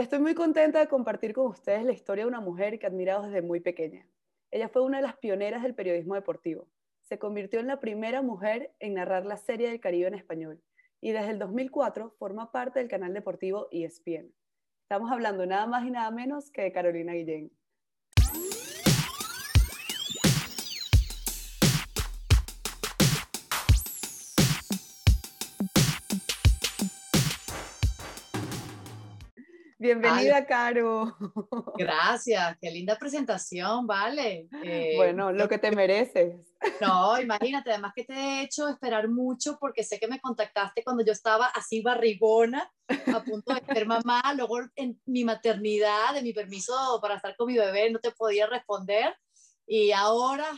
Estoy muy contenta de compartir con ustedes la historia de una mujer que he admirado desde muy pequeña. Ella fue una de las pioneras del periodismo deportivo. Se convirtió en la primera mujer en narrar la Serie del Caribe en español y desde el 2004 forma parte del canal deportivo ESPN. Estamos hablando nada más y nada menos que de Carolina Guillén. Bienvenida, Caro. Gracias, qué linda presentación, vale. Eh, bueno, lo que te mereces. No, imagínate, además que te he hecho esperar mucho porque sé que me contactaste cuando yo estaba así barrigona, a punto de ser mamá, luego en mi maternidad, de mi permiso para estar con mi bebé, no te podía responder. Y ahora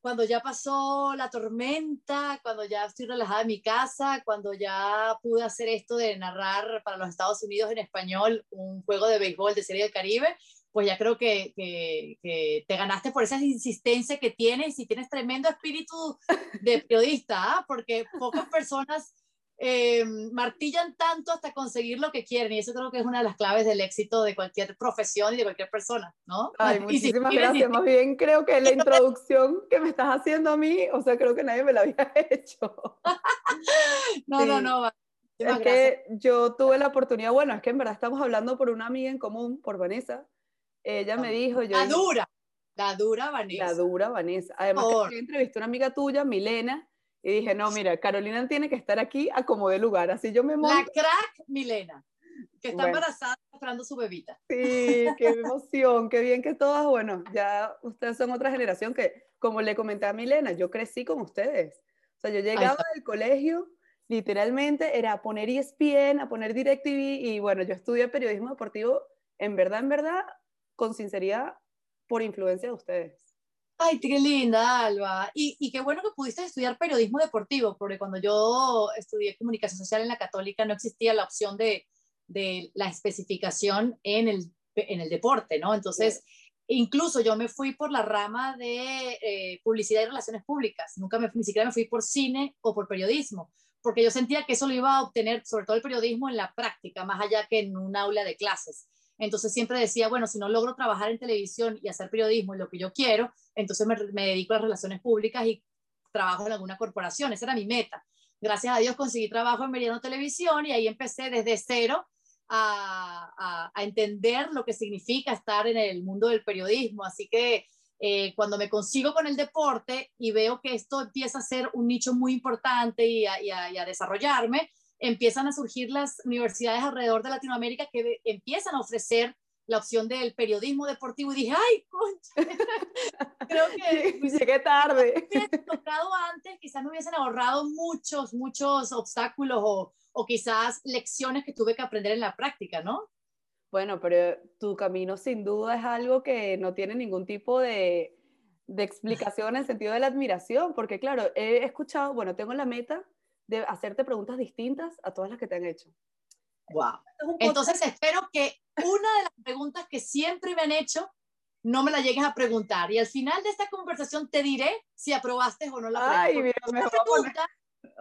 cuando ya pasó la tormenta, cuando ya estoy relajada en mi casa, cuando ya pude hacer esto de narrar para los Estados Unidos en español un juego de béisbol de Serie del Caribe, pues ya creo que, que, te ganaste por esa insistencia que tienes y tienes tremendo espíritu de periodista, ¿ah? porque pocas personas eh, martillan tanto hasta conseguir lo que quieren y eso creo que es una de las claves del éxito de cualquier profesión y de cualquier persona, ¿no? Ay, muchísimas gracias. Más bien creo que la introducción que me estás haciendo a mí, o sea, creo que nadie me la había hecho. no, no, no, Es que yo tuve la oportunidad, bueno, es que en verdad estamos hablando por una amiga en común, por Vanessa. Ella me dijo, yo... La dura, la dura Vanessa. La dura Vanessa. Además, que entrevisté a una amiga tuya, Milena, y dije, no, mira, Carolina tiene que estar aquí a como de lugar, así yo me monto. La crack Milena, que está embarazada esperando su bebita. Sí, qué emoción, qué bien que todas, bueno, ya ustedes son otra generación que, como le comenté a Milena, yo crecí con ustedes. O sea, yo llegaba del colegio, literalmente era a poner ESPN, a poner DirecTV, y bueno, yo estudié periodismo deportivo, en verdad, en verdad, con sinceridad, por influencia de ustedes. Ay, qué linda, Alba. Y, y, qué bueno que pudiste estudiar periodismo deportivo, porque cuando yo estudié comunicación social en la católica no existía la opción de, de la especificación en el, en el deporte, ¿no? Entonces, incluso yo me fui por la rama de eh, publicidad y relaciones públicas, nunca me, ni siquiera me fui por cine o por periodismo, porque yo sentía que eso lo iba a obtener, sobre todo el periodismo, en la práctica, más allá que en un aula de clases. Entonces siempre decía, bueno, si no logro trabajar en televisión y hacer periodismo lo que yo quiero, entonces me, dedico a las relaciones públicas y trabajo en alguna corporación. Esa era mi meta. Gracias a Dios conseguí trabajo en Meridiano Televisión y ahí empecé desde cero a, entender lo que significa estar en el mundo del periodismo. Así que eh, cuando me consigo con el deporte y veo que esto empieza a ser un nicho muy importante y a desarrollarme, empiezan a surgir las universidades alrededor de Latinoamérica que empiezan a ofrecer la opción del periodismo deportivo y dije, ay, concha, creo que llegué tarde. Si hubiese tocado antes, quizás me hubiesen ahorrado muchos, muchos obstáculos o, o quizás lecciones que tuve que aprender en la práctica, ¿no? Bueno, pero tu camino sin duda es algo que no tiene ningún tipo de, de explicación en el sentido de la admiración, porque claro, he escuchado, bueno, tengo la meta de hacerte preguntas distintas a todas las que te han hecho. Wow. Entonces espero que una de las preguntas que siempre me han hecho no me la llegues a preguntar y al final de esta conversación te diré si aprobaste o no la pregunta. Ay, mira, me una, pregunta,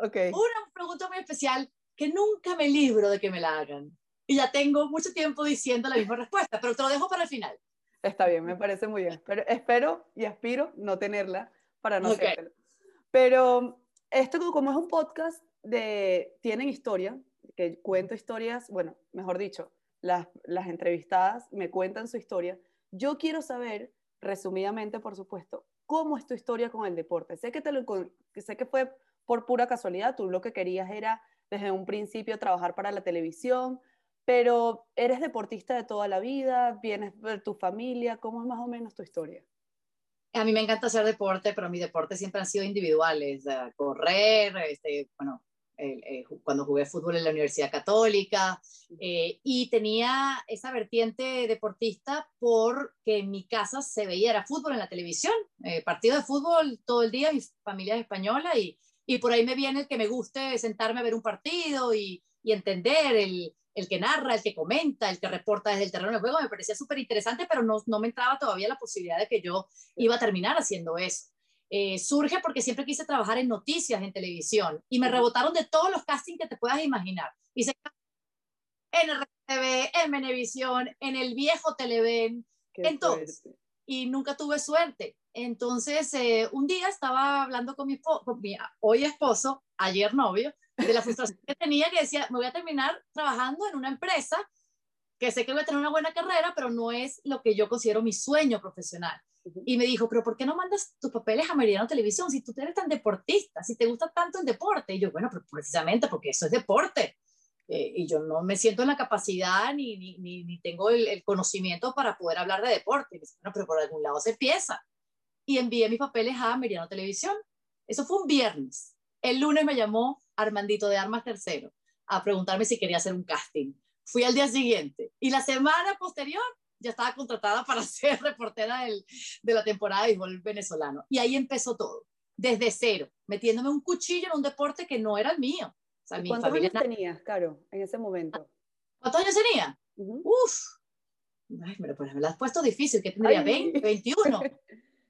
okay. una pregunta muy especial que nunca me libro de que me la hagan. Y ya tengo mucho tiempo diciendo la misma respuesta, pero te lo dejo para el final. Está bien, me parece muy bien. Pero espero y aspiro no tenerla para no okay. Pero esto como es un podcast de tienen historia, que cuento historias, bueno, mejor dicho, las, las entrevistadas me cuentan su historia. Yo quiero saber, resumidamente, por supuesto, cómo es tu historia con el deporte. Sé que, te lo, sé que fue por pura casualidad, tú lo que querías era desde un principio trabajar para la televisión, pero eres deportista de toda la vida, vienes de tu familia, ¿cómo es más o menos tu historia? A mí me encanta hacer deporte, pero mis deportes siempre han sido individuales, correr, este, bueno, eh, cuando jugué fútbol en la Universidad Católica, eh, y tenía esa vertiente deportista porque en mi casa se veía era fútbol en la televisión, eh, partido de fútbol todo el día, mi familia es española, y, y por ahí me viene el que me guste sentarme a ver un partido y, y entender el, el que narra, el que comenta, el que reporta desde el terreno de juego, me parecía súper interesante, pero no, no, me entraba todavía la posibilidad de que yo iba a terminar haciendo eso. Eh, surge porque siempre quise trabajar en noticias en televisión y me rebotaron de todos los castings que te puedas imaginar. Hice en RTV, en Venevisión, en el viejo Televen, en todos. Y nunca tuve suerte. Entonces, eh, un día estaba hablando con mi, con mi hoy esposo, ayer novio, de la frustración que tenía, que decía, me voy a terminar trabajando en una empresa que sé que voy a tener una buena carrera, pero no es lo que yo considero mi sueño profesional. Y me dijo, pero ¿por qué no mandas tus papeles a Meridiano Televisión si tú eres tan deportista, si te gusta tanto el deporte? Y yo, bueno, pero precisamente porque eso es deporte. Eh, y yo no me siento en la capacidad ni, ni, ni, tengo el, conocimiento para poder hablar de deporte. Y dice, bueno, pero por algún lado se empieza. Y envié mis papeles a Meridiano Televisión. Eso fue un viernes. El lunes me llamó Armandito de Armas Tercero a preguntarme si quería hacer un casting. Fui al día siguiente y la semana posterior ya estaba contratada para ser reportera del, de la temporada de béisbol venezolano. Y ahí empezó todo, desde cero, metiéndome un cuchillo en un deporte que no era el mío. O sea, ¿Cuántos años tenías, Caro, en ese momento? ¿Cuántos años tenía? Uf, Ay, me, lo, me, lo, has puesto difícil, que tendría 20, 21.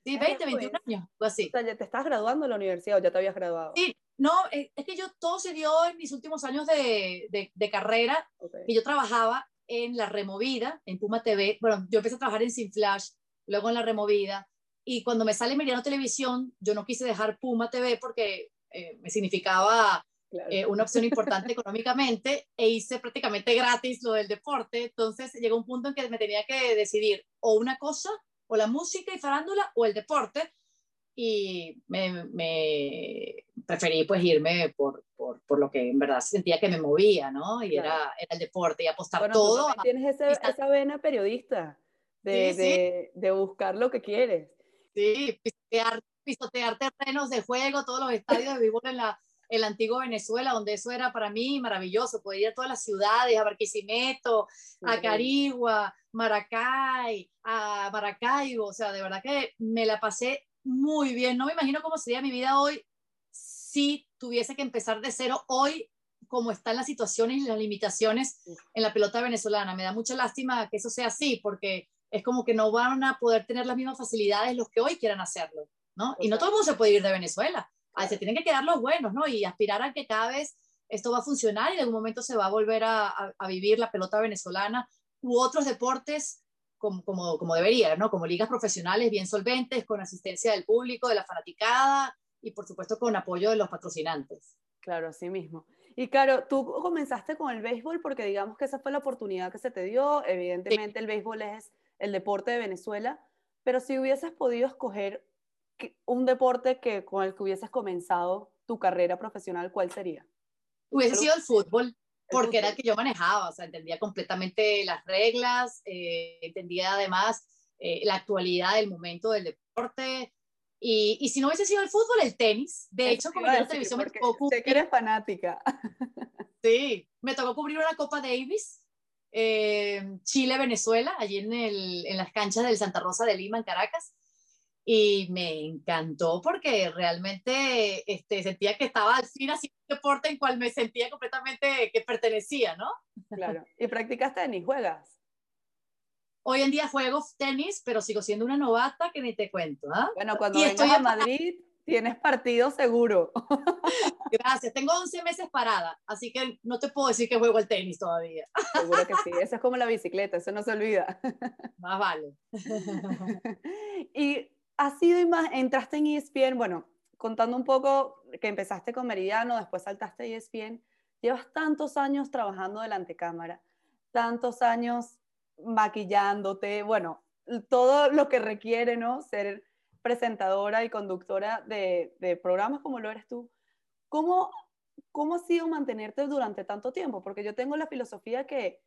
Sí, 20, 21 pues. años, o así. O sea, ¿ya te estás graduando en la universidad o ya te habías graduado? Sí, no, eh, es que yo todo se dio en mis últimos años de, de, de carrera, que yo trabajaba en La Removida, en Puma TV. Bueno, yo empecé a trabajar en Sin Flash, luego en La Removida. Y cuando me sale Meridiano Televisión, yo no quise dejar Puma TV porque eh, me significaba eh, una opción importante económicamente e hice prácticamente gratis lo del deporte. Entonces llegó un punto en que me tenía que decidir o una cosa, o la música y farándula, o el deporte. Y me, me preferí pues irme por, por, por, lo que en verdad sentía que me movía, ¿no? Y era, era, el deporte y apostar todo. Tú tienes ese, esa vena periodista de, de, de, buscar lo que quieres. Sí, pisotear, pisotear terrenos de juego, todos los estadios de béisbol en la, el antiguo Venezuela, donde eso era para mí maravilloso, poder ir a todas las ciudades, a Barquisimeto, a Carigua, Maracay, a Maracaibo, o sea, de verdad que me la pasé muy bien, no me imagino cómo sería mi vida hoy si tuviese que empezar de cero hoy, como están las situaciones y las limitaciones en la pelota venezolana. Me da mucha lástima que eso sea así, porque es como que no van a poder tener las mismas facilidades los que hoy quieran hacerlo, ¿no? Y no todo el mundo se puede ir de Venezuela. Ahí se tienen que quedar los buenos, ¿no? Y aspirar a que cada vez esto va a funcionar y en algún momento se va a volver a, a, vivir la pelota venezolana u otros deportes como, como, como debería, ¿no? Como ligas profesionales bien solventes, con asistencia del público, de la fanaticada, y por supuesto con apoyo de los patrocinantes. Claro, así mismo. Y claro, tú comenzaste con el béisbol porque digamos que esa fue la oportunidad que se te dio. Evidentemente el béisbol es el deporte de Venezuela, pero si hubieses podido escoger un deporte que, con el que hubieses comenzado tu carrera profesional, ¿cuál sería? Hubiese sido el fútbol, porque era el que yo manejaba, o sea, entendía completamente las reglas, eh, entendía además eh, la actualidad del momento del deporte, y, y, si no hubiese sido el fútbol, el tenis. De hecho, como en televisión me tocó cubrir. Sé que eres fanática. Sí, me tocó cubrir una Copa Davis, eh, Chile-Venezuela, allí en, el, en las canchas del Santa Rosa de Lima, en Caracas. Y me encantó porque realmente este, sentía que estaba al fin haciendo un deporte en cual me sentía completamente que pertenecía, ¿no? Claro. ¿Y practicas tenis? ¿Juegas? Hoy en día juego tenis, pero sigo siendo una novata que ni te cuento. ¿ah? Bueno, cuando vengas a Madrid tienes partido seguro. Gracias. Tengo 11 meses parada, así que no te puedo decir que juego el tenis todavía. Seguro que sí. Eso es como la bicicleta, eso no se olvida. Más vale. y has sido entraste en ESPN, bueno, contando un poco que empezaste con Meridiano, después saltaste a ESPN, llevas tantos años trabajando delante cámara, tantos años maquillándote, bueno, todo lo que requiere, ¿no? Ser presentadora y conductora de, programas como lo eres tú. ¿Cómo, ¿Cómo ha sido mantenerte durante tanto tiempo? Porque yo tengo la filosofía que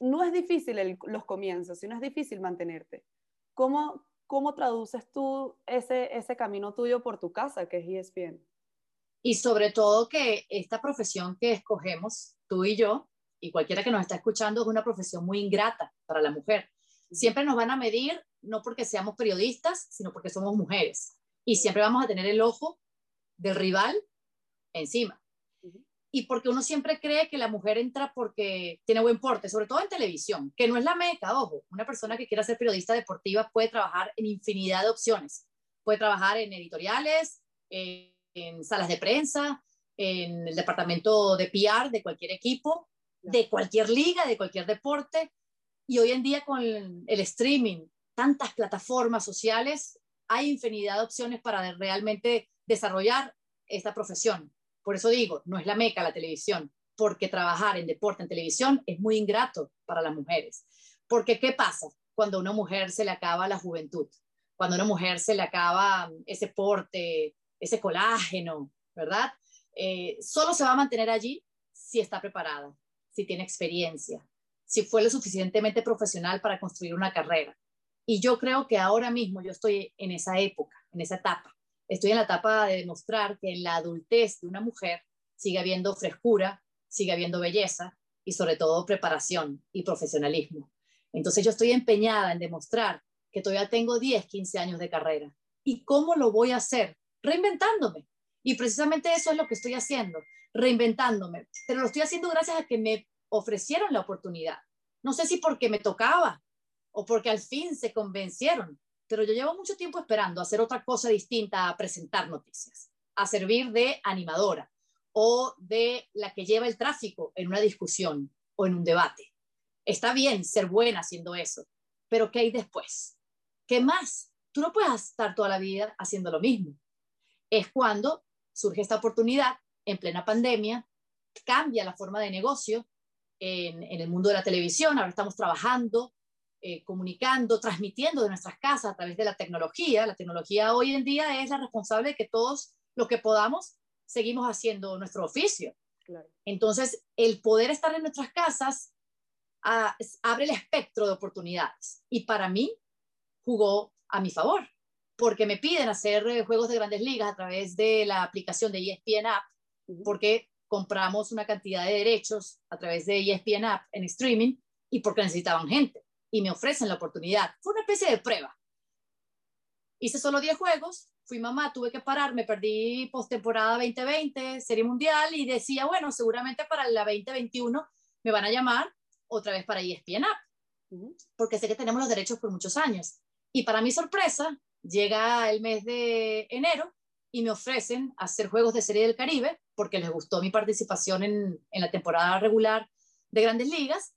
no es difícil los comienzos, sino es difícil mantenerte. ¿Cómo, cómo traduces tú ese, ese camino tuyo por tu casa, que es ESPN? Y sobre todo que esta profesión que escogemos, tú y yo, y cualquiera que nos está escuchando es una profesión muy ingrata para la mujer. Siempre nos van a medir no porque seamos periodistas, sino porque somos mujeres. Y siempre vamos a tener el ojo del rival encima. Y porque uno siempre cree que la mujer entra porque tiene buen porte, sobre todo en televisión, que no es la meta, ojo. Una persona que quiera ser periodista deportiva puede trabajar en infinidad de opciones. Puede trabajar en editoriales, en salas de prensa, en el departamento de PR de cualquier equipo, de cualquier liga, de cualquier deporte. Y hoy en día con el, streaming, tantas plataformas sociales, hay infinidad de opciones para realmente desarrollar esta profesión. Por eso digo, no es la meca la televisión, porque trabajar en deporte en televisión es muy ingrato para las mujeres. Porque ¿qué pasa cuando a una mujer se le acaba la juventud? Cuando a una mujer se le acaba ese porte, ese colágeno, ¿verdad? Eh, solo se va a mantener allí si está preparada, si tiene experiencia, si fue lo suficientemente profesional para construir una carrera. Y yo creo que ahora mismo yo estoy en esa época, en esa etapa. Estoy en la etapa de demostrar que en la adultez de una mujer sigue habiendo frescura, sigue habiendo belleza y sobre todo preparación y profesionalismo. Entonces yo estoy empeñada en demostrar que todavía tengo 10, 15 años de carrera. ¿Y cómo lo voy a hacer? Reinventándome. Y precisamente eso es lo que estoy haciendo, reinventándome. Pero lo estoy haciendo gracias a que me ofrecieron la oportunidad. No sé si porque me tocaba o porque al fin se convencieron, pero yo llevo mucho tiempo esperando hacer otra cosa distinta a presentar noticias, a servir de animadora o de la que lleva el tráfico en una discusión o en un debate. Está bien ser buena haciendo eso, pero ¿qué hay después? ¿Qué más? Tú no puedes estar toda la vida haciendo lo mismo. Es cuando surge esta oportunidad en plena pandemia, cambia la forma de negocio en, el mundo de la televisión, ahora estamos trabajando, eh, comunicando, transmitiendo de nuestras casas a través de la tecnología. La tecnología hoy en día es la responsable de que todos lo que podamos seguimos haciendo nuestro oficio. Entonces, el poder estar en nuestras casas abre el espectro de oportunidades y para mí jugó a mi favor porque me piden hacer eh, juegos de grandes ligas a través de la aplicación de ESPN App, porque compramos una cantidad de derechos a través de ESPN App en streaming y porque necesitaban gente y me ofrecen la oportunidad. Fue una especie de prueba. Hice solo 10 juegos, fui mamá, tuve que parar, me perdí postemporada 2020, Serie Mundial y decía, bueno, seguramente para la 2021 me van a llamar otra vez para ESPN App, porque sé que tenemos los derechos por muchos años. Y para mi sorpresa, llega el mes de enero y me ofrecen hacer juegos de Serie del Caribe porque les gustó mi participación en, en la temporada regular de Grandes Ligas,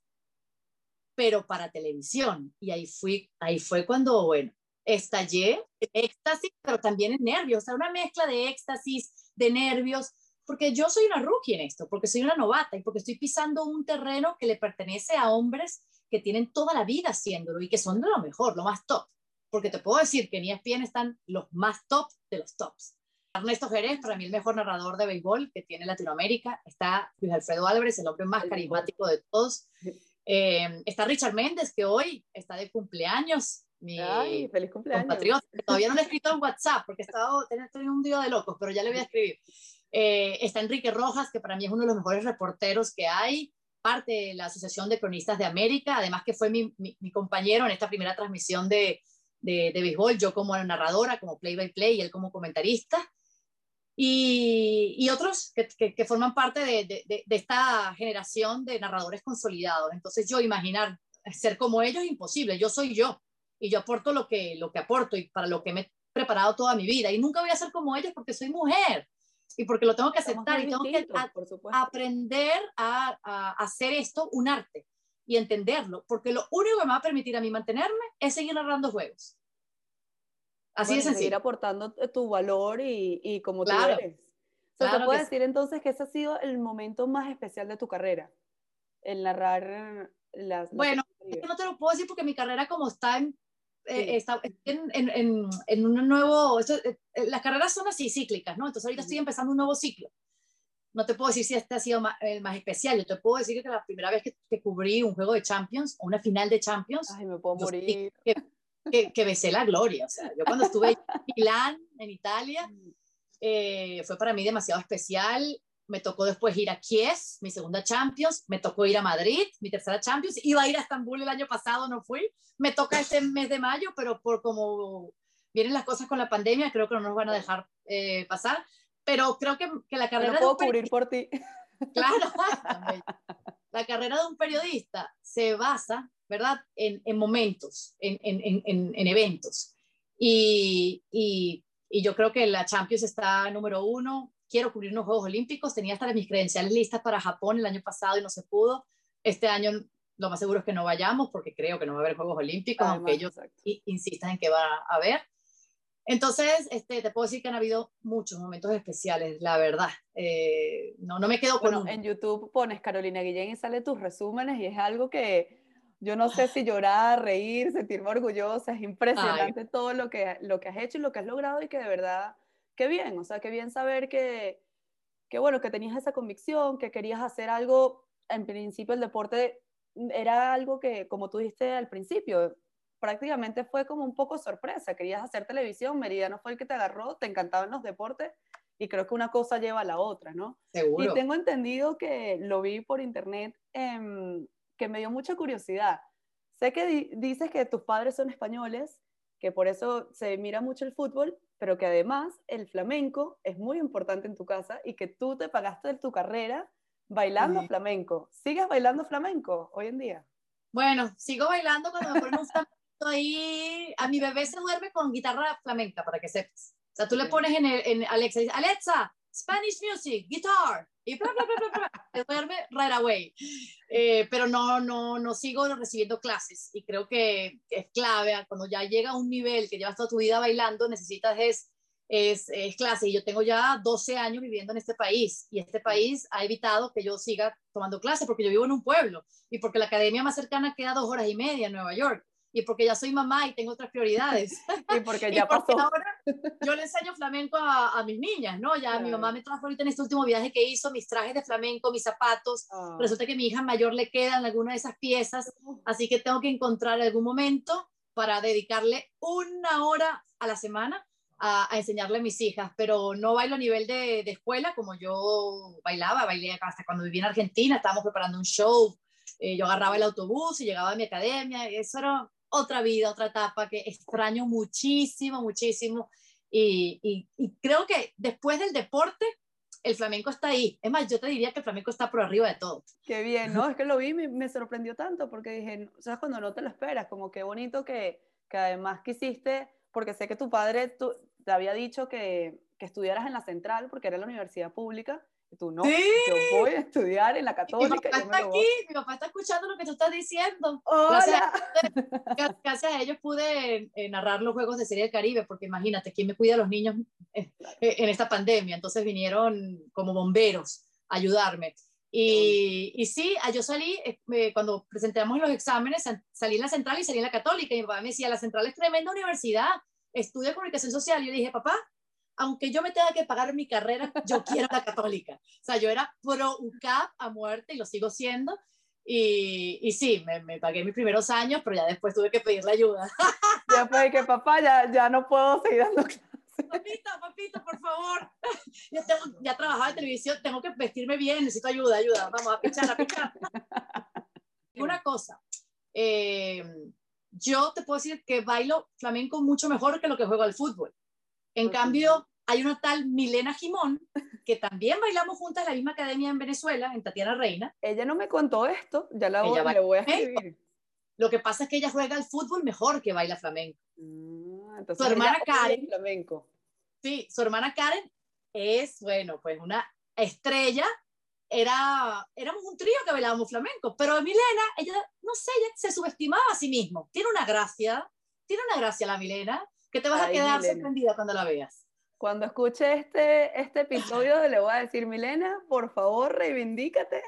pero para televisión. Y ahí, fui, ahí fue cuando, bueno, estallé éxtasis, pero también en nervios, o sea, una mezcla de éxtasis, de nervios, porque yo soy una rookie en esto, porque soy una novata y porque estoy pisando un terreno que le pertenece a hombres que tienen toda la vida haciéndolo y que son de lo mejor, lo más top porque te puedo decir que en ESPN están los más top de los tops. Ernesto Jerez, para mí el mejor narrador de béisbol que tiene Latinoamérica. Está Luis Alfredo Álvarez, el hombre más carismático de todos. Eh, está Richard Méndez, que hoy está de cumpleaños. Mi Ay, feliz cumpleaños. Compatriota. Todavía no le he escrito en WhatsApp porque he estado teniendo un día de locos, pero ya le voy a escribir. Eh, está Enrique Rojas, que para mí es uno de los mejores reporteros que hay, parte de la Asociación de Cronistas de América, además que fue mi, mi compañero en esta primera transmisión de, de, béisbol, yo como narradora, como play-by-play y él como comentarista. Y, y otros que, que, forman parte de, de, de, esta generación de narradores consolidados. Entonces yo imaginar ser como ellos es imposible, yo soy yo y yo aporto lo que, lo que aporto y para lo que me he preparado toda mi vida y nunca voy a ser como ellos porque soy mujer y porque lo tengo que aceptar y tengo que aprender a, a, hacer esto un arte y entenderlo, porque lo único que me va a permitir a mí mantenerme es seguir narrando juegos. Así es Seguir aportando tu valor y, y como tú eres. O sea, ¿te puedo decir entonces que ese ha sido el momento más especial de tu carrera? El narrar las... Bueno, no te lo puedo decir porque mi carrera como está en, eh, está en, en, en, un nuevo... Esto, eh, eh, las carreras son así cíclicas, ¿no? Entonces ahorita estoy empezando un nuevo ciclo no te puedo decir si este ha sido el más especial. Yo te puedo decir que la primera vez que, cubrí un juego de Champions o una final de Champions, Ay, me puedo morir. Que, que, besé la gloria. O sea, yo cuando estuve en Milán, en Italia, eh, fue para mí demasiado especial. Me tocó después ir a Kiev, mi segunda Champions. Me tocó ir a Madrid, mi tercera Champions. Iba a ir a Estambul el año pasado, no fui. Me toca este mes de mayo, pero por como vienen las cosas con la pandemia, creo que no nos van a dejar eh, pasar pero creo que, que la carrera... No puedo cubrir por ti. Claro, la carrera de un periodista se basa, ¿verdad?, en, en momentos, en, en, en eventos. Y, y, y, yo creo que la Champions está número uno, quiero cubrir unos Juegos Olímpicos, tenía hasta mis credenciales listas para Japón el año pasado y no se pudo. Este año lo más seguro es que no vayamos porque creo que no va a haber Juegos Olímpicos, aunque ellos insistan en que va a haber. Entonces, este, te puedo decir que han habido muchos momentos especiales, la verdad. Eh, no, no me quedo con bueno, En YouTube pones Carolina Guillén y sale tus resúmenes y es algo que yo no sé si llorar, reír, sentirme orgullosa. Es impresionante todo lo que, lo que has hecho y lo que has logrado y que de verdad, qué bien. O sea, qué bien saber que, que, bueno, que tenías esa convicción, que querías hacer algo. En principio el deporte era algo que, como tú dijiste al principio, prácticamente fue como un poco sorpresa. Querías hacer televisión, Meridiano fue el que te agarró, te encantaban los deportes y creo que una cosa lleva a la otra, ¿no? Seguro. Y tengo entendido que lo vi por internet, que me dio mucha curiosidad. Sé que dices que tus padres son españoles, que por eso se mira mucho el fútbol, pero que además el flamenco es muy importante en tu casa y que tú te pagaste de tu carrera bailando flamenco. ¿Sigues bailando flamenco hoy en día? Bueno, sigo bailando cuando me ponen un ahí, a mi bebé se duerme con guitarra flamenca, para que sepas. O sea, tú le pones en, en Alexa, Alexa, Spanish music, guitar, y bla, bla, bla, bla, duerme right away. Eh, pero no, no, no sigo recibiendo clases y creo que es clave, cuando ya llega a un nivel que llevas toda tu vida bailando, necesitas es, es, es clase. Y yo tengo ya 12 años viviendo en este país y este país ha evitado que yo siga tomando clases porque yo vivo en un pueblo y porque la academia más cercana queda dos horas y media en Nueva York y porque ya soy mamá y tengo otras prioridades. Y porque ya pasó. ahora yo le enseño flamenco a, a mis niñas, ¿no? Ya mi mamá me trajo ahorita en este último viaje que hizo mis trajes de flamenco, mis zapatos. Ah. Resulta que a mi hija mayor le quedan alguna de esas piezas, así que tengo que encontrar algún momento para dedicarle una hora a la semana a, a, enseñarle a mis hijas, pero no bailo a nivel de, de, escuela como yo bailaba, bailé hasta cuando viví en Argentina, estábamos preparando un show, eh, yo agarraba el autobús y llegaba a mi academia, eso era otra vida, otra etapa que extraño muchísimo, muchísimo. Y, creo que después del deporte, el flamenco está ahí. Es más, yo te diría que el flamenco está por arriba de todo. Qué bien, ¿no? Es que lo vi, me, me sorprendió tanto porque dije, ¿sabes? Cuando no te lo esperas, como qué bonito que, que además quisiste, porque sé que tu padre te había dicho que, que estudiaras en la central porque era la universidad pública tú no, yo voy a estudiar en la católica. Mi papá está aquí, mi papá está escuchando lo que tú estás diciendo. Hola. Gracias, a, ellos pude eh, narrar los Juegos de Serie del Caribe, porque imagínate, ¿quién me cuida a los niños eh, eh, en esta pandemia? Entonces vinieron como bomberos a ayudarme. Y, y sí, yo salí, cuando presentamos los exámenes, salí en la central y salí en la católica. Y mi papá me decía, la central es tremenda universidad, estudia comunicación social. Y yo dije, papá, aunque yo me tenga que pagar mi carrera, yo quiero la católica. O sea, yo era pro UCAP a muerte y lo sigo siendo. Y, y sí, me, me, pagué mis primeros años, pero ya después tuve que pedirle ayuda. Ya fue que papá, ya, ya no puedo seguir dando clases. Papito, papito, por favor. Ya, tengo, ya trabajaba en televisión, tengo que vestirme bien, necesito ayuda, ayuda. Vamos a pichar, a pichar. Una cosa, eh, yo te puedo decir que bailo flamenco mucho mejor que lo que juego al fútbol. En cambio, hay una tal Milena Jimón, que también bailamos juntas en la misma academia en Venezuela, en Tatiana Reina. Ella no me contó esto, ya la voy, le voy a escribir. Lo que pasa es que ella juega al fútbol mejor que baila flamenco. Mm, su hermana Karen. Flamenco. Sí, su hermana Karen es, bueno, pues una estrella. Era, éramos un trío que bailábamos flamenco, pero Milena, ella, no sé, ella se subestimaba a sí mismo. Tiene una gracia, tiene una gracia la Milena que te vas a quedar sorprendida cuando la veas. Cuando escuche este, este episodio, le voy a decir, Milena, por favor, reivindícate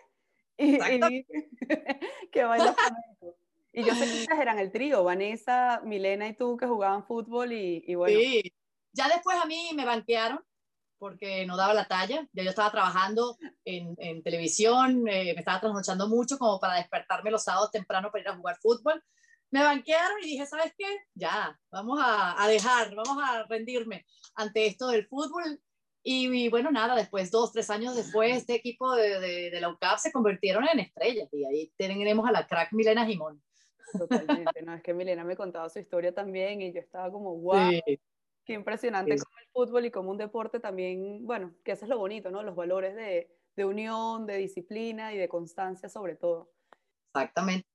y, que vaya flamenco. Y yo sé que ustedes eran el trío, Vanessa, Milena y tú, que jugaban fútbol y, y bueno. Sí, ya después a mí me banquearon porque no daba la talla. Ya yo estaba trabajando en, en televisión, eh, me estaba trasnochando mucho como para despertarme los sábados temprano para ir a jugar fútbol me banquearon y dije, ¿sabes qué? Ya, vamos a, a dejar, vamos a rendirme ante esto del fútbol. Y, bueno, nada, después, dos, tres años después, este equipo de, de, de, la UCAP se convirtieron en estrellas y ahí tenemos a la crack Milena Jimón. Totalmente, no, es que Milena me contaba su historia también y yo estaba como, wow, qué impresionante como el fútbol y como un deporte también, bueno, que eso es lo bonito, ¿no? Los valores de, de unión, de disciplina y de constancia sobre todo. Exactamente.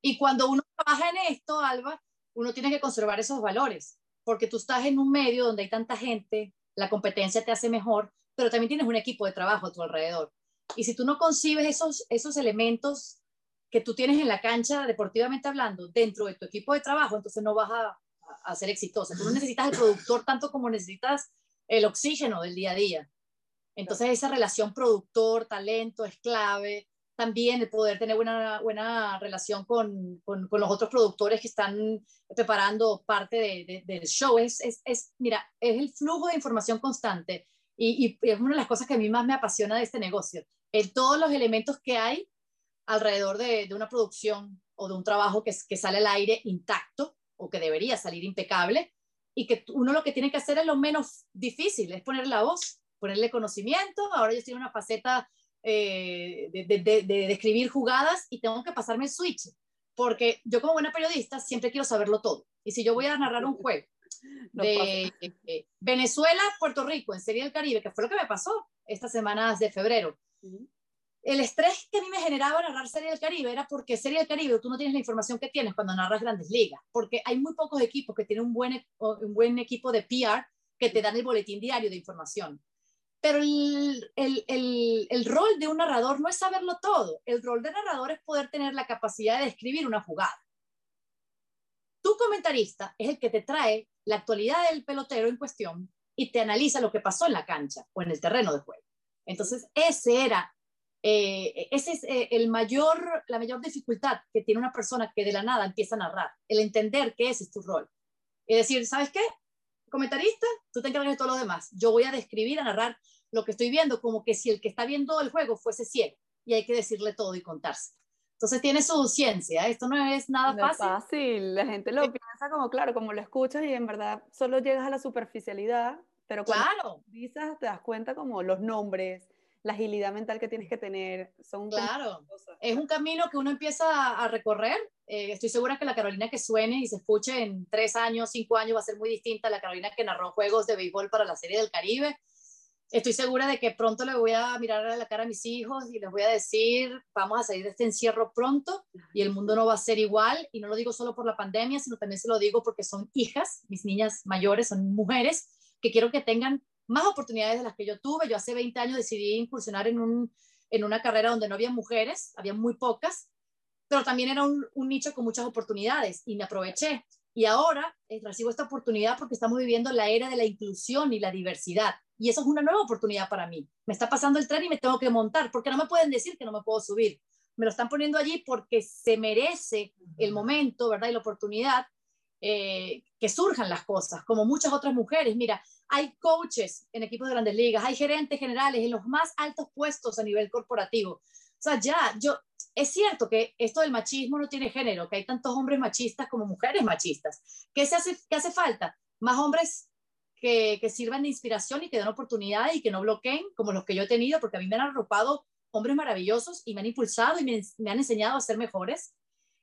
Y cuando uno trabaja en esto, Alba, uno tiene que conservar esos valores, porque tú estás en un medio donde hay tanta gente, la competencia te hace mejor, pero también tienes un equipo de trabajo a tu alrededor. Y si tú no concibes esos, esos elementos que tú tienes en la cancha, deportivamente hablando, dentro de tu equipo de trabajo, entonces no vas a, a ser exitosa. Tú no necesitas el productor tanto como necesitas el oxígeno del día a día. Entonces esa relación productor-talento es clave. También el poder tener buena, buena relación con, con, los otros productores que están preparando parte de, del show. Es, es, es, mira, es el flujo de información constante y, y, es una de las cosas que a mí más me apasiona de este negocio. En todos los elementos que hay alrededor de, de una producción o de un trabajo que, que sale al aire intacto o que debería salir impecable y que uno lo que tiene que hacer es lo menos difícil, es poner la voz ponerle conocimiento. Ahora yo estoy en una faceta eh, de, de, de, escribir jugadas y tengo que pasarme el switch, porque yo como buena periodista siempre quiero saberlo todo. Y si yo voy a narrar un juego de Venezuela, Puerto Rico, en Serie del Caribe, que fue lo que me pasó estas semanas de febrero, el estrés que a mí me generaba narrar Serie del Caribe era porque Serie del Caribe tú no tienes la información que tienes cuando narras grandes ligas, porque hay muy pocos equipos que tienen un buen, un buen equipo de PR que te dan el boletín diario de información. Pero el, el, el, rol de un narrador no es saberlo todo. El rol de narrador es poder tener la capacidad de describir una jugada. Tu comentarista es el que te trae la actualidad del pelotero en cuestión y te analiza lo que pasó en la cancha o en el terreno de juego. Entonces, ese era, eh, ese es eh, el mayor, la mayor dificultad que tiene una persona que de la nada empieza a narrar, el entender que ese es tu rol. Es decir, ¿sabes qué? Comentarista, tú te encargas de todo lo demás. Yo voy a describir, a narrar lo que estoy viendo, como que si el que está viendo el juego fuese ciego y hay que decirle todo y contarse. Entonces tiene su ciencia, esto no es nada no fácil. Es fácil, la gente lo piensa como, claro, como lo escuchas y en verdad solo llegas a la superficialidad, pero cuando claro. dices te das cuenta como los nombres, la agilidad mental que tienes que tener. Son claro, es un camino que uno empieza a recorrer. Eh, estoy segura que la Carolina que suene y se escuche en tres años, cinco años va a ser muy distinta a la Carolina que narró juegos de béisbol para la Serie del Caribe. Estoy segura de que pronto le voy a mirar a la cara a mis hijos y les voy a decir, vamos a salir de este encierro pronto y el mundo no va a ser igual. Y no lo digo solo por la pandemia, sino también se lo digo porque son hijas, mis niñas mayores, son mujeres que quiero que tengan más oportunidades de las que yo tuve. Yo hace 20 años decidí incursionar en, un, en una carrera donde no había mujeres, había muy pocas, pero también era un, un nicho con muchas oportunidades y me aproveché. Y ahora eh, recibo esta oportunidad porque estamos viviendo la era de la inclusión y la diversidad. Y eso es una nueva oportunidad para mí. Me está pasando el tren y me tengo que montar, porque no me pueden decir que no me puedo subir. Me lo están poniendo allí porque se merece el momento, ¿verdad? Y la oportunidad eh, que surjan las cosas, como muchas otras mujeres. Mira, hay coaches en equipos de grandes ligas, hay gerentes generales en los más altos puestos a nivel corporativo. O sea, ya, yo, es cierto que esto del machismo no tiene género, que hay tantos hombres machistas como mujeres machistas. ¿Qué, se hace, qué hace falta? Más hombres que, que sirvan de inspiración y que den oportunidad y que no bloqueen, como los que yo he tenido, porque a mí me han arropado hombres maravillosos y me han impulsado y me, me han enseñado a ser mejores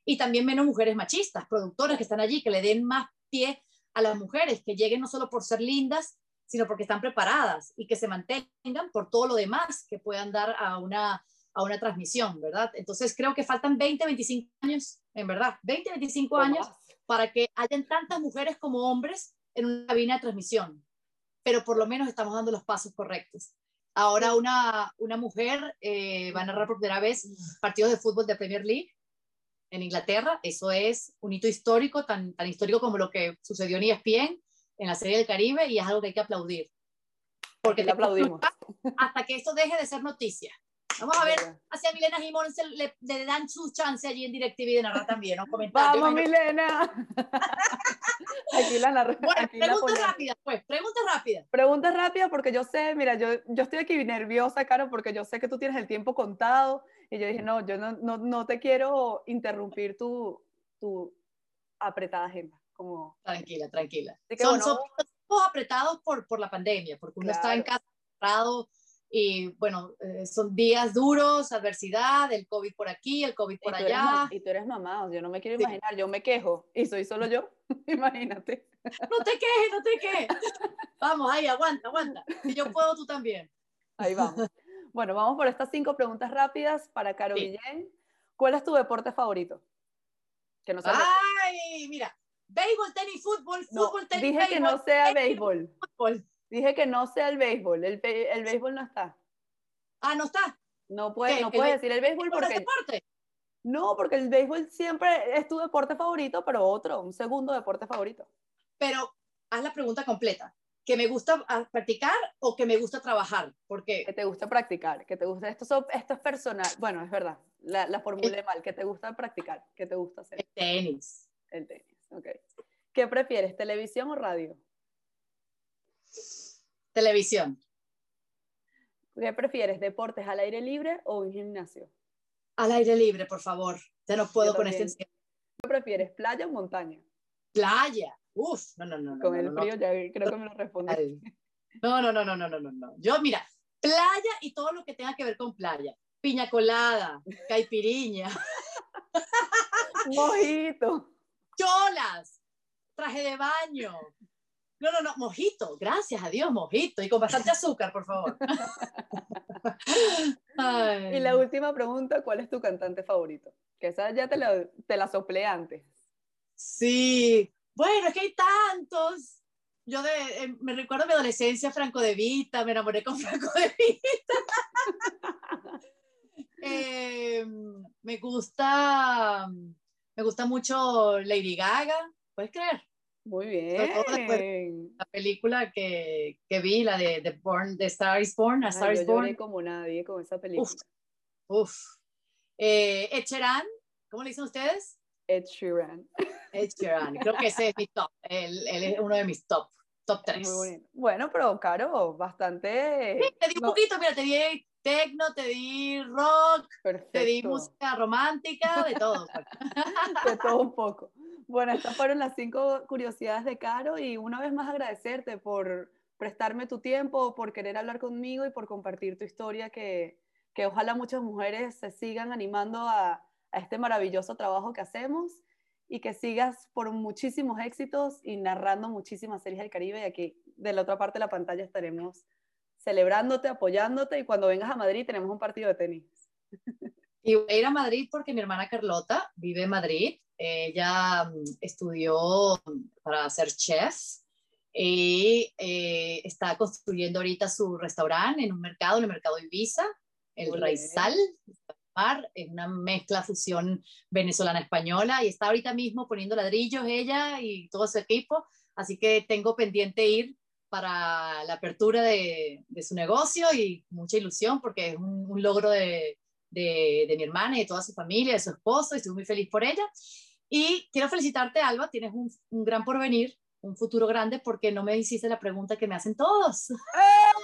y también menos mujeres machistas, productoras que están allí, que le den más pie a las mujeres, que lleguen no solo por ser lindas, sino porque están preparadas y que se mantengan por todo lo demás que puedan dar a una, a una transmisión, ¿verdad? Entonces creo que faltan 20, 25 años, en verdad, 20, 25 años para que hayan tantas mujeres como hombres en una cabina de transmisión, pero por lo menos estamos dando los pasos correctos. Ahora una, una mujer eh, va a narrar por primera vez partidos de fútbol de Premier League en Inglaterra. Eso es un hito histórico, tan, tan histórico como lo que sucedió en ESPN, en la Serie del Caribe, y es algo que hay que aplaudir. Porque le aplaudimos. Hasta que esto deje de ser noticia. Vamos a ver hacia Milena Jimón se le, le, dan su chance allí en DirecTV de narrar también, comentario. ¡Vamos, Milena! aquí la narra. Bueno, preguntas rápidas, pues, preguntas rápidas. Preguntas rápidas porque yo sé, mira, yo, yo estoy aquí nerviosa, Caro, porque yo sé que tú tienes el tiempo contado y yo dije, no, yo no, no, no te quiero interrumpir tu, tu apretada agenda. Como... Tranquila, tranquila. Son, bueno, son apretados por, por la pandemia, porque uno claro. está en casa cerrado y bueno, eh, son días duros, adversidad, el COVID por aquí, el COVID por y allá. Eres, y tú eres mamá, yo no me quiero imaginar, sí. yo me quejo y soy solo yo, imagínate. No te quejes, no te quejes. Vamos, ahí, aguanta, aguanta. Si yo puedo, tú también. Ahí vamos. Bueno, vamos por estas cinco preguntas rápidas para Caro sí. Guillén. ¿Cuál es tu deporte favorito? Que no Ay, mira, béisbol, tenis, fútbol, no, fútbol, tenis, Dije béisbol, que no sea béisbol. Fútbol. Dije que no sea el béisbol. El, el béisbol no está. Ah, no está. No, puede, no puedes decir el béisbol porque. deporte? No, porque el béisbol siempre es tu deporte favorito, pero otro, un segundo deporte favorito. Pero haz la pregunta completa. ¿Que me gusta ah, practicar o que me gusta trabajar? Porque... Que te gusta practicar, que te gusta... Esto, esto es personal. Bueno, es verdad, la, la formulé mal. Que te gusta practicar, que te gusta hacer. El tenis. El tenis, ok. ¿Qué prefieres, televisión o radio? Televisión. ¿Qué prefieres, deportes al aire libre o un gimnasio? Al aire libre, por favor. Ya no puedo con este. ¿Qué prefieres, playa o montaña? Playa. Uf, no, no, no. Con el frío ya creo que me lo respondí. No, no, no, no, no, no, no. Yo, mira, playa y todo lo que tenga que ver con playa. Piña colada, caipiriña. Mojito. Cholas, traje de baño, no, no, no, mojito, gracias a Dios, mojito, y con bastante azúcar, por favor. Y la última pregunta, ¿cuál es tu cantante favorito? Que esa ya te la, te la soplé antes. Sí, bueno, es que hay tantos. Yo de, eh, me recuerdo mi adolescencia, Franco de Vita, me enamoré con Franco de Vita. Em, me gusta, me gusta mucho Lady Gaga, ¿puedes creer? Muy bien. La película que, que, vi, la de, de, Born, de Star is Born, a Star is Born. como nadie con esa película. Uf. Eh, Ed Sheeran, ¿cómo le dicen ustedes? Ed Sheeran. Ed Sheeran, creo que ese es mi top. Él, él es uno de mis top. Top 3. Bueno, pero Caro, bastante. Sí, te di un poquito, mira, te di techno, te di rock, Perfecto. te di música romántica, de todo. de todo un poco. Bueno, estas fueron las cinco curiosidades de Caro y una vez más agradecerte por prestarme tu tiempo, por querer hablar conmigo y por compartir tu historia, que, que ojalá muchas mujeres se sigan animando a, a este maravilloso trabajo que hacemos y que sigas por muchísimos éxitos y narrando muchísimas series del Caribe y aquí de la otra parte de la pantalla estaremos celebrándote, apoyándote y cuando vengas a Madrid tenemos un partido de tenis. Y voy a ir a Madrid porque mi hermana Carlota vive en Madrid. Ella mm, estudió para ser chef y eh, está construyendo ahorita su restaurante en un mercado, en el mercado Ibiza, el Raizal, es una mezcla fusión venezolana-española y está ahorita mismo poniendo ladrillos ella y todo su equipo, así que tengo pendiente ir para la apertura de, de su negocio y mucha ilusión porque es un, logro de, de, de, mi hermana y de toda su familia, de su esposo, y estoy muy feliz por ella. Y quiero felicitarte, Alba, tienes un, un, gran porvenir, un futuro grande, porque no me hiciste la pregunta que me hacen todos.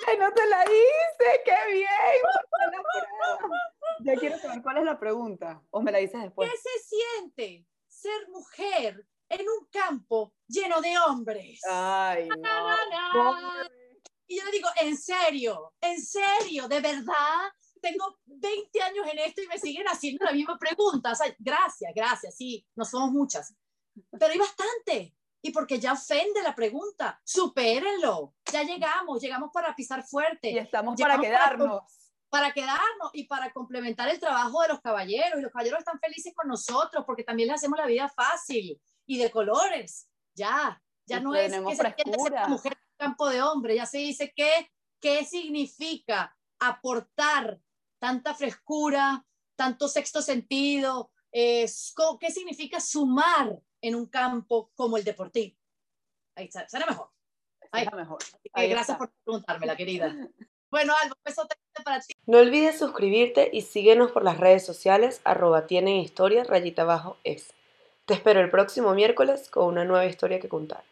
¡Ay, no te la hice! ¡Qué bien! Ya quiero saber cuál es la pregunta, o me la dices después. ¿Qué se siente ser mujer en un campo lleno de hombres? Ay, no. Y yo le digo, en serio, en serio, de verdad, tengo 20 años en esto y me siguen haciendo la misma pregunta. O sea, gracias, gracias, sí, no somos muchas. Pero hay bastante. Y porque ya ofende la pregunta, supérenlo. Ya llegamos, llegamos para pisar fuerte. Y estamos para quedarnos. Para, para, quedarnos y para complementar el trabajo de los caballeros. Y los caballeros están felices con nosotros porque también les hacemos la vida fácil y de colores. Ya, ya no es que se mujer en campo de hombre, ya se dice qué, qué significa aportar tanta frescura, tanto sexto sentido, ¿qué significa sumar en un campo como el deportivo? Ahí está, será mejor. Ahí, mejor. gracias por preguntarme, la querida. Bueno, algo beso para ti. No olvides suscribirte y síguenos por las redes sociales, arroba tienen historia, rayita abajo es. Te espero el próximo miércoles con una nueva historia que contar.